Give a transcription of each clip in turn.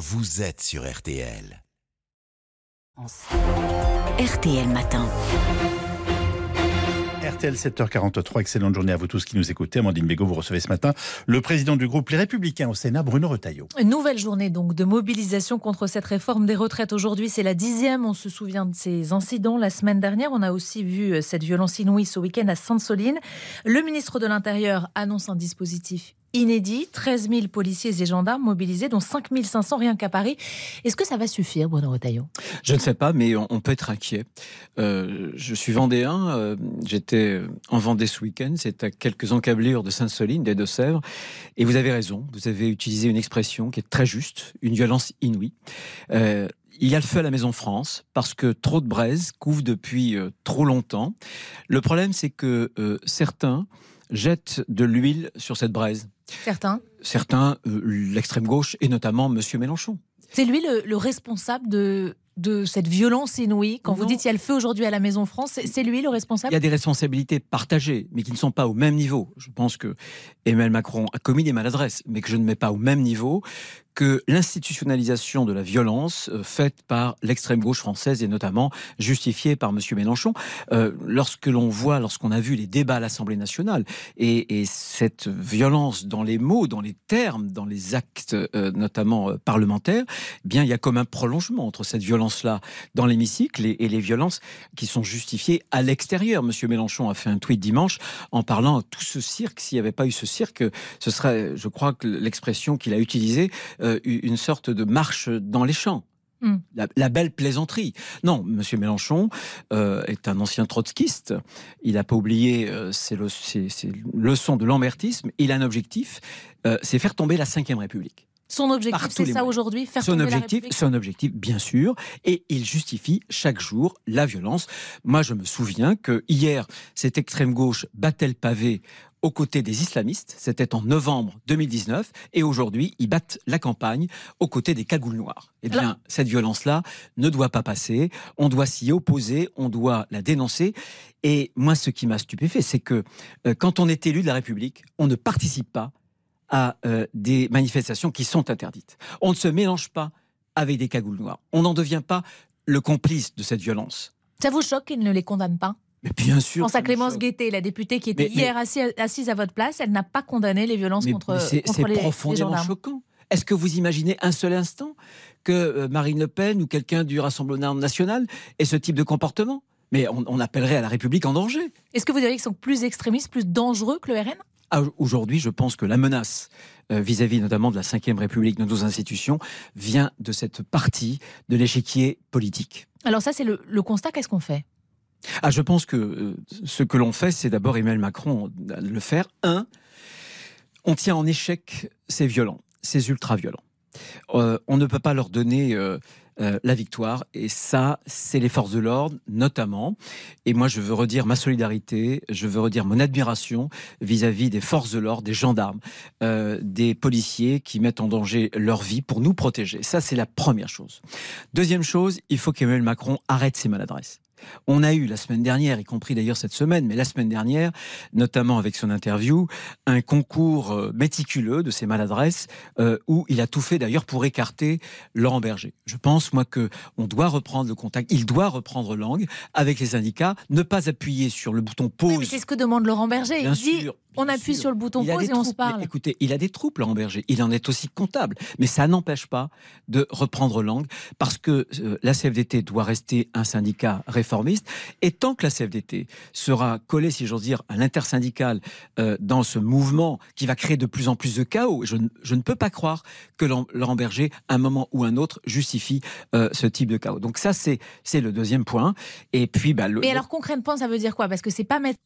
vous êtes sur RTL. RTL Matin. RTL 7h43, excellente journée à vous tous qui nous écoutez. Amandine Bégaud, vous recevez ce matin le président du groupe Les Républicains au Sénat, Bruno Retailleau. Nouvelle journée donc de mobilisation contre cette réforme des retraites. Aujourd'hui, c'est la dixième. On se souvient de ces incidents la semaine dernière. On a aussi vu euh, cette violence inouïe ce week-end à Sainte-Soline. Le ministre de l'Intérieur annonce un dispositif inédit. 13 000 policiers et gendarmes mobilisés, dont 5 500 rien qu'à Paris. Est-ce que ça va suffire, Bruno Retailleau? Je ne sais pas, mais on, peut être inquiet. Euh, je suis vendéen. Euh, j'étais en Vendée ce week-end. C'est à quelques encablures de Sainte-Soline, des Deux-Sèvres. Et vous avez raison. Vous avez utilisé une expression qui est très juste, une violence inouïe. Euh, il y a le feu à la Maison France parce que trop de braises couvrent depuis trop longtemps. Le problème, c'est que certains jettent de l'huile sur cette braise. Certains Certains, euh, l'extrême gauche et notamment M. Mélenchon. C'est lui le, responsable de, de cette violence inouïe Quand vous dites qu'il y a le feu aujourd'hui à la Maison France, c'est lui le responsable? Il y a des responsabilités partagées, mais qui ne sont pas au même niveau. Je pense que Emmanuel Macron a commis des maladresses, mais que je ne mets pas au même niveau que l'institutionnalisation de la violence euh, faite par l'extrême gauche française et notamment justifiée par M. Mélenchon. Euh, lorsque l'on voit, lorsqu'on a vu les débats à l'Assemblée nationale et, cette violence dans les mots, dans les termes, dans les actes euh, notamment parlementaires, eh bien il y a comme un prolongement entre cette violence-là dans l'hémicycle et, les violences qui sont justifiées à l'extérieur. M. Mélenchon a fait un tweet dimanche en parlant de tout ce cirque. S'il n'y avait pas eu ce cirque, ce serait, je crois que l'expression qu'il a utilisée, euh, une sorte de marche dans les champs. Hmm. La, belle plaisanterie. Non, M. Mélenchon euh, est un ancien trotskiste. Il n'a pas oublié euh, ses, leçons de lambertisme. Il a un objectif, c'est faire tomber la Ve République. Son objectif, c'est ça aujourd'hui, faire son objectif, la Son objectif, bien sûr, et il justifie chaque jour la violence. Moi, je me souviens que hier, cette extrême gauche battait le pavé aux côtés des islamistes. C'était en novembre 2019. Et aujourd'hui, ils battent la campagne aux côtés des cagoules noires. Eh bien, cette violence-là ne doit pas passer. On doit s'y opposer. On doit la dénoncer. Et moi, ce qui m'a stupéfait, c'est que euh, quand on est élu de la République, on ne participe pas à euh, des manifestations qui sont interdites. On ne se mélange pas avec des cagoules noires. On n'en devient pas le complice de cette violence. Ça vous choque qu'il ne les condamne pas? Mais bien sûr. Pense à Clémence Guettet, la députée qui était hier assise, à votre place. Elle n'a pas condamné les violences contre, les C'est profondément choquant. Est-ce que vous imaginez un seul instant que euh, Marine Le Pen ou quelqu'un du Rassemblement national ait ce type de comportement? Mais on, appellerait à la République en danger. Est-ce que vous diriez qu'ils sont plus extrémistes, plus dangereux que le RN Aujourd'hui, je pense que la menace euh, vis-à-vis notamment de la Ve République, de nos institutions, vient de cette partie de l'échiquier politique. Alors ça, c'est le constat. Qu'est-ce qu'on fait? Ah, je pense que euh, ce que l'on fait, c'est d'abord Emmanuel Macron le faire. Un, on tient en échec ces violents, ces ultra-violents. Euh, on ne peut pas leur donner euh, la victoire. Et ça, c'est les forces de l'ordre, notamment. Et moi, je veux redire ma solidarité, je veux redire mon admiration vis-à-vis des forces de l'ordre, des gendarmes, des policiers qui mettent en danger leur vie pour nous protéger. Ça, c'est la première chose. Deuxième chose, il faut qu'Emmanuel Macron arrête ses maladresses. On a eu la semaine dernière, y compris d'ailleurs cette semaine, mais la semaine dernière, notamment avec son interview, un concours euh, méticuleux de ses maladresses euh, où il a tout fait d'ailleurs pour écarter Laurent Berger. Je pense moi que on doit reprendre le contact, il doit reprendre langue avec les syndicats, ne pas appuyer sur le bouton pause. c'est ce que demande Laurent Berger. il dit on appuie sur le bouton pause et on se parle. écoutez, il a des troupes, Laurent Berger. Il en est aussi comptable. Mais ça n'empêche pas de reprendre langue parce que euh, la CFDT doit rester un syndicat réformiste. Et tant que la CFDT sera collée, si j'ose dire, à l'intersyndical euh, dans ce mouvement qui va créer de plus en plus de chaos, je, ne peux pas croire que Laurent Berger, à un moment ou un autre, justifie euh, ce type de chaos. Donc ça, c'est le deuxième point. Et puis, bah, le, Mais alors concrètement, ça veut dire quoi? Parce que c'est pas mettre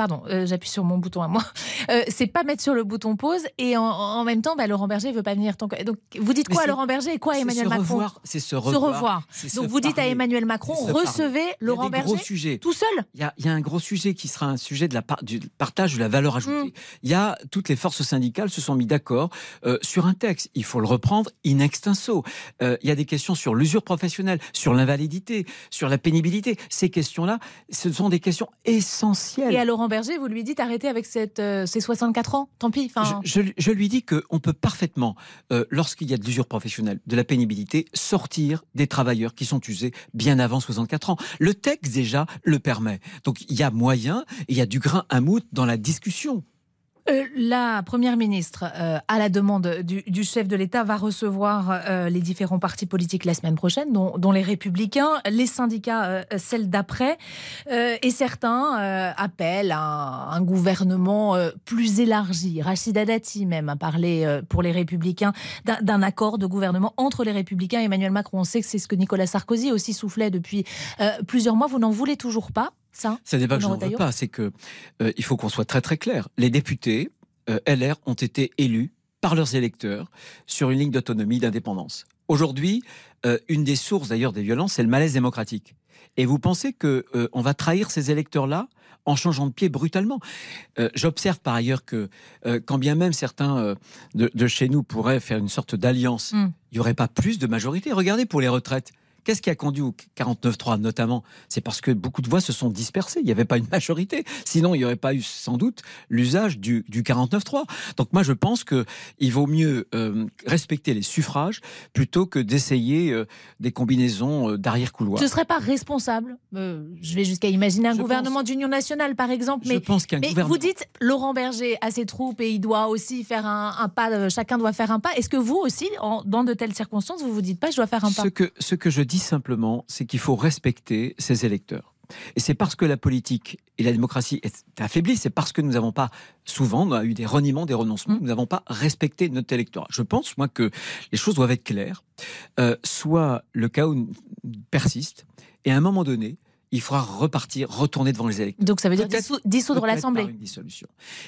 Pardon, euh, j'appuie sur mon bouton à moi. Euh, c'est pas mettre sur le bouton pause et en, même temps, bah, Laurent Berger veut pas venir. Donc, vous dites quoi à Laurent Berger et quoi à Emmanuel Macron C'est se revoir. Donc vous dites à Emmanuel Macron recevez Laurent Berger sujet. tout seul. Il y, a, un gros sujet qui sera un sujet de la du partage de la valeur ajoutée. Mm. Il y a toutes les forces syndicales se sont mis d'accord euh, sur un texte. Il faut le reprendre in extenso. il y a des questions sur l'usure professionnelle, sur l'invalidité, sur la pénibilité. Ces questions-là, ce sont des questions essentielles. Et à Laurent Berger, vous lui dites arrêtez avec euh, ces 64 ans, tant pis. Je, je, lui dis qu'on peut parfaitement, euh, lorsqu'il y a de l'usure professionnelle, de la pénibilité, sortir des travailleurs qui sont usés bien avant 64 ans. Le texte déjà le permet. Donc il y a moyen, il y a du grain à moudre dans la discussion. Euh, la Première ministre, euh, à la demande du, chef de l'État, va recevoir euh, les différents partis politiques la semaine prochaine, dont, les Républicains, les syndicats, celle d'après. et certains appellent à un, gouvernement plus élargi. Rachida Dati même a parlé pour les Républicains d'un accord de gouvernement entre les Républicains et Emmanuel Macron. On sait que c'est ce que Nicolas Sarkozy aussi soufflait depuis plusieurs mois. Vous n'en voulez toujours pas? Ça, n'est pas que je n'en veux pas, c'est que euh, il faut qu'on soit très très clair. Les députés euh, LR ont été élus par leurs électeurs sur une ligne d'autonomie, d'indépendance. Aujourd'hui, euh, une des sources d'ailleurs des violences, c'est le malaise démocratique. Et vous pensez que on va trahir ces électeurs-là en changeant de pied brutalement? J'observe par ailleurs que, quand bien même certains de, chez nous pourraient faire une sorte d'alliance, hmm. il n'y aurait pas plus de majorité. Regardez pour les retraites. Qu'est-ce qui a conduit au 49-3 notamment? C'est parce que beaucoup de voix se sont dispersées. Il n'y avait pas une majorité. Sinon, il n'y aurait pas eu sans doute l'usage du, du 49-3. Donc moi, je pense qu'il vaut mieux euh, respecter les suffrages plutôt que d'essayer euh, des combinaisons euh, d'arrière-couloir. Ce ne serait pas responsable Je vais jusqu'à imaginer un gouvernement d'union nationale, par exemple. Mais, je pense qu'un gouvernement... vous dites, Laurent Berger a ses troupes et il doit aussi faire un, pas, chacun doit faire un pas. Est-ce que vous aussi, dans de telles circonstances, vous vous dites pas, je dois faire un pas? Ce que, ce que je dis simplement, c'est qu'il faut respecter ses électeurs. Et c'est parce que la politique et la démocratie est affaiblie, c'est parce que nous n'avons pas, souvent, on a eu des reniements, des renoncements, mmh. nous n'avons pas respecté notre électorat. Je pense, moi, que les choses doivent être claires. Euh, soit le chaos persiste, et à un moment donné, il faudra repartir, retourner devant les électeurs. Donc ça veut dire dissoudre l'Assemblée.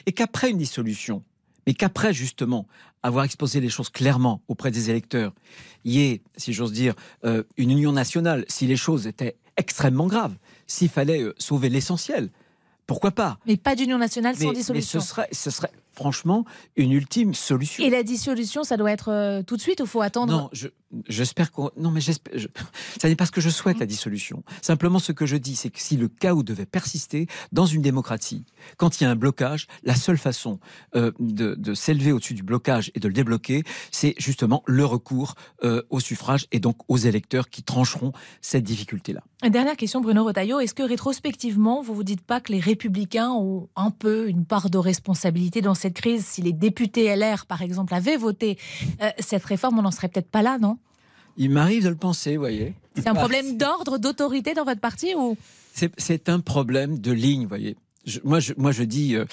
Et qu'après une dissolution, mais qu'après, justement, avoir exposé les choses clairement auprès des électeurs, il y ait, si j'ose dire, euh, une union nationale, si les choses étaient extrêmement graves, s'il fallait euh, sauver l'essentiel, pourquoi pas? Mais pas d'union nationale sans dissolution. Mais ce serait, ce serait franchement une ultime solution. Et la dissolution, ça doit être euh, tout de suite ou faut attendre? Non, j'espère qu'on. Non, mais j'espère. Ça n'est pas ce que je souhaite, la dissolution. Simplement, ce que je dis, c'est que si le chaos devait persister dans une démocratie, quand il y a un blocage, la seule façon euh, de, s'élever au-dessus du blocage et de le débloquer, c'est justement le recours euh, au suffrage et donc aux électeurs qui trancheront cette difficulté-là. Dernière question, Bruno Retailleau. Est-ce que rétrospectivement, vous vous dites pas que les Républicains ont un peu une part de responsabilité dans cette crise, si les députés LR, par exemple, avaient voté euh, cette réforme, on n'en serait peut-être pas là, non? Il m'arrive de le penser, vous voyez. C'est un problème d'ordre, d'autorité dans votre parti ou? C'est un problème de ligne, vous voyez. moi, je, moi, je dis, euh,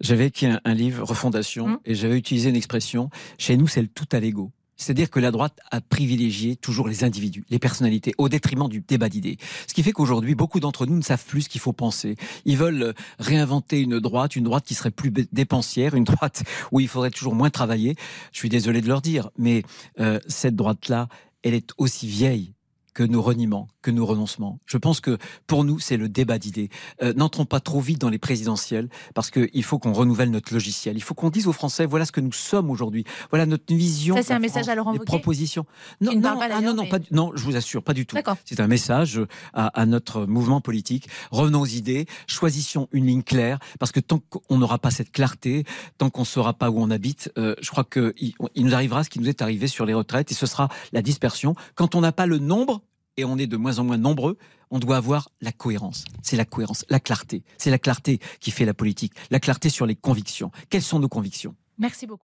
j'avais écrit un, livre, Refondation, hum. et j'avais utilisé une expression, chez nous, c'est le tout à l'ego. C'est-à-dire que la droite a privilégié toujours les individus, les personnalités, au détriment du débat d'idées. Ce qui fait qu'aujourd'hui, beaucoup d'entre nous ne savent plus ce qu'il faut penser. Ils veulent réinventer une droite, une droite qui serait plus dépensière, une droite où il faudrait toujours moins travailler. Je suis désolé de leur dire, mais euh, cette droite-là, elle est aussi vieille que nos reniements, que nos renoncements. Je pense que pour nous, c'est le débat d'idées. Euh, n'entrons pas trop vite dans les présidentielles parce qu'il faut qu'on renouvelle notre logiciel. Il faut qu'on dise aux Français voilà ce que nous sommes aujourd'hui. Voilà notre vision. Ça, c'est un message à Laurent Wauquiez propositions. Non, non, ah, non, non, pas, non, je vous assure, pas du tout. C'est un message à, à, notre mouvement politique. Revenons aux idées, choisissons une ligne claire parce que tant qu'on n'aura pas cette clarté, tant qu'on ne saura pas où on habite, euh, je crois qu'il il nous arrivera ce qui nous est arrivé sur les retraites et ce sera la dispersion. Quand on n'a pas le nombre, et on est de moins en moins nombreux, on doit avoir la cohérence. C'est la cohérence, la clarté. C'est la clarté qui fait la politique, la clarté sur les convictions. Quelles sont nos convictions? Merci beaucoup.